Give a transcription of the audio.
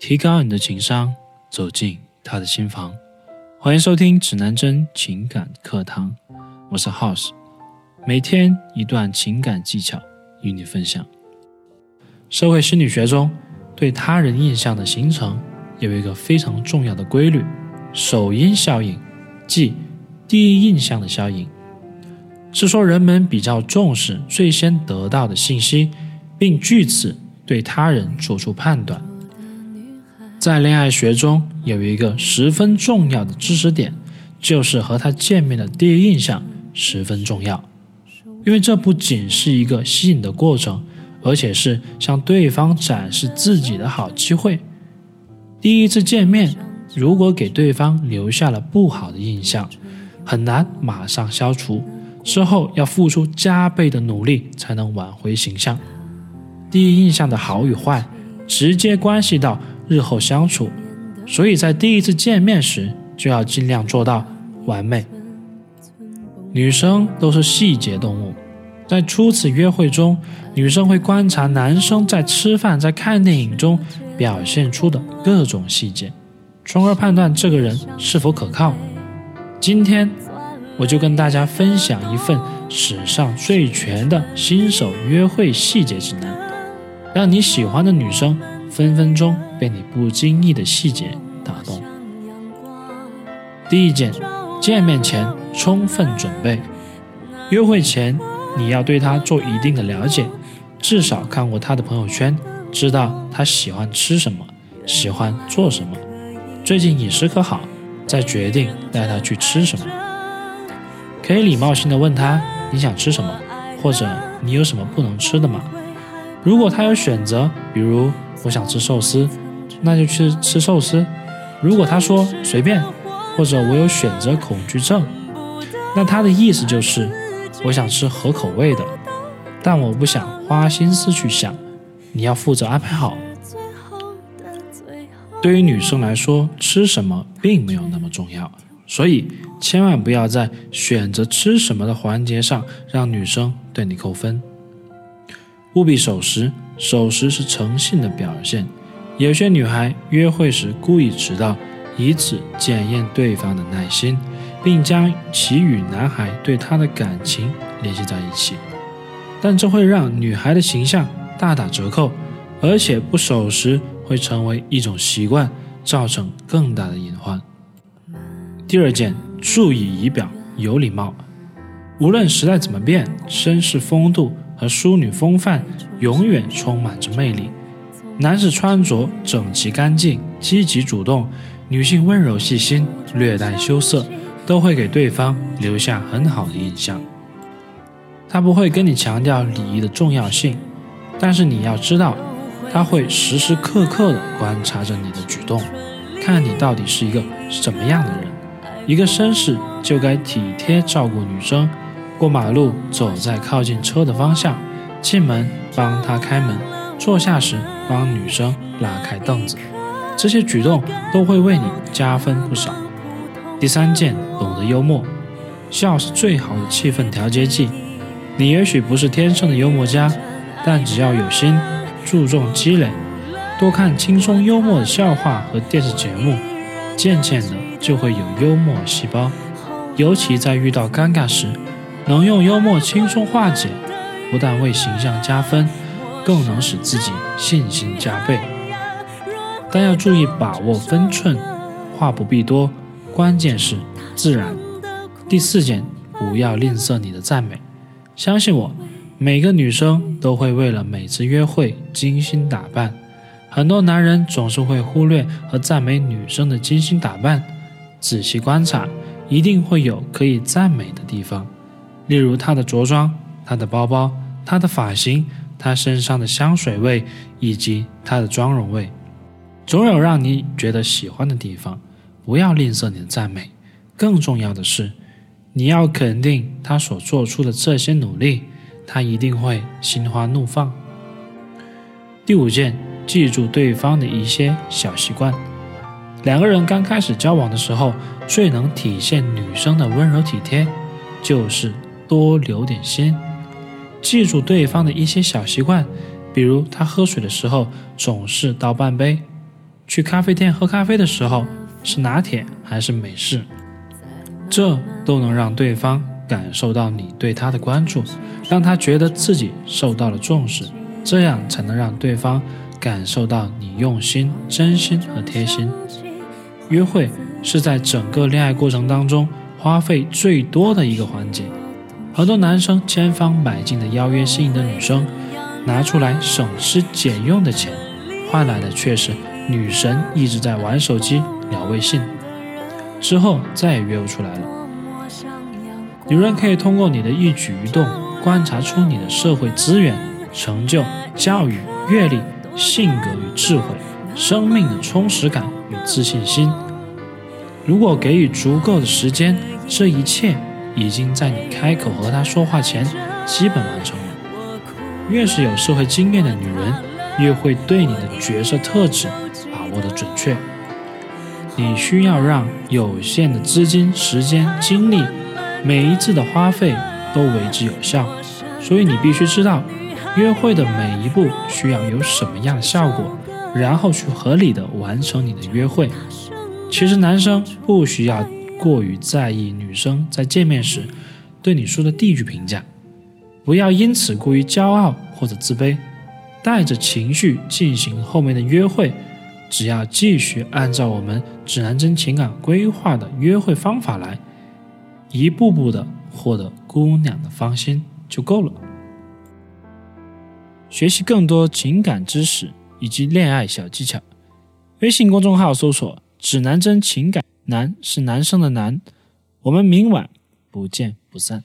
提高你的情商，走进他的心房。欢迎收听指南针情感课堂，我是 House，每天一段情感技巧与你分享。社会心理学中，对他人印象的形成有一个非常重要的规律——首因效应，即第一印象的效应。是说人们比较重视最先得到的信息，并据此对他人做出判断。在恋爱学中有一个十分重要的知识点，就是和他见面的第一印象十分重要，因为这不仅是一个吸引的过程，而且是向对方展示自己的好机会。第一次见面，如果给对方留下了不好的印象，很难马上消除，之后要付出加倍的努力才能挽回形象。第一印象的好与坏，直接关系到。日后相处，所以在第一次见面时就要尽量做到完美。女生都是细节动物，在初次约会中，女生会观察男生在吃饭、在看电影中表现出的各种细节，从而判断这个人是否可靠。今天我就跟大家分享一份史上最全的新手约会细节指南，让你喜欢的女生。分分钟被你不经意的细节打动。第一件，见面前充分准备。约会前，你要对他做一定的了解，至少看过他的朋友圈，知道他喜欢吃什么，喜欢做什么，最近饮食可好，再决定带他去吃什么。可以礼貌性的问他你想吃什么，或者你有什么不能吃的吗？如果他有选择，比如。我想吃寿司，那就去吃寿司。如果他说随便，或者我有选择恐惧症，那他的意思就是我想吃合口味的，但我不想花心思去想，你要负责安排好。对于女生来说，吃什么并没有那么重要，所以千万不要在选择吃什么的环节上让女生对你扣分。务必守时。守时是诚信的表现。有些女孩约会时故意迟到，以此检验对方的耐心，并将其与男孩对她的感情联系在一起。但这会让女孩的形象大打折扣，而且不守时会成为一种习惯，造成更大的隐患。第二件，注意仪表，有礼貌。无论时代怎么变，绅士风度。和淑女风范永远充满着魅力。男士穿着整齐干净、积极主动；女性温柔细心、略带羞涩，都会给对方留下很好的印象。他不会跟你强调礼仪的重要性，但是你要知道，他会时时刻刻的观察着你的举动，看你到底是一个什么样的人。一个绅士就该体贴照顾女生。过马路，走在靠近车的方向；进门帮他开门，坐下时帮女生拉开凳子，这些举动都会为你加分不少。第三件，懂得幽默，笑是最好的气氛调节剂。你也许不是天生的幽默家，但只要有心，注重积累，多看轻松幽默的笑话和电视节目，渐渐的就会有幽默细胞。尤其在遇到尴尬时。能用幽默轻松化解，不但为形象加分，更能使自己信心加倍。但要注意把握分寸，话不必多，关键是自然。第四件，不要吝啬你的赞美。相信我，每个女生都会为了每次约会精心打扮。很多男人总是会忽略和赞美女生的精心打扮，仔细观察，一定会有可以赞美的地方。例如她的着装、她的包包、她的发型、她身上的香水味以及她的妆容味，总有让你觉得喜欢的地方。不要吝啬你的赞美，更重要的是，你要肯定她所做出的这些努力，她一定会心花怒放。第五件，记住对方的一些小习惯。两个人刚开始交往的时候，最能体现女生的温柔体贴，就是。多留点心，记住对方的一些小习惯，比如他喝水的时候总是倒半杯，去咖啡店喝咖啡的时候是拿铁还是美式，这都能让对方感受到你对他的关注，让他觉得自己受到了重视，这样才能让对方感受到你用心、真心和贴心。约会是在整个恋爱过程当中花费最多的一个环节，很多男生千方百计的邀约心仪的女生，拿出来省吃俭用的钱，换来的却是。女神一直在玩手机、聊微信，之后再也约不出来了。女人可以通过你的一举一动观察出你的社会资源、成就、教育、阅历、性格与智慧、生命的充实感与自信心。如果给予足够的时间，这一切已经在你开口和她说话前基本完成了。越是有社会经验的女人，越会对你的角色特质把。握的准确，你需要让有限的资金、时间、精力，每一次的花费都为之有效。所以你必须知道，约会的每一步需要有什么样的效果，然后去合理的完成你的约会。其实男生不需要过于在意女生在见面时对你说的第一句评价，不要因此过于骄傲或者自卑，带着情绪进行后面的约会。只要继续按照我们指南针情感规划的约会方法来，一步步的获得姑娘的芳心就够了。学习更多情感知识以及恋爱小技巧，微信公众号搜索“指南针情感”，男是男生的男，我们明晚不见不散。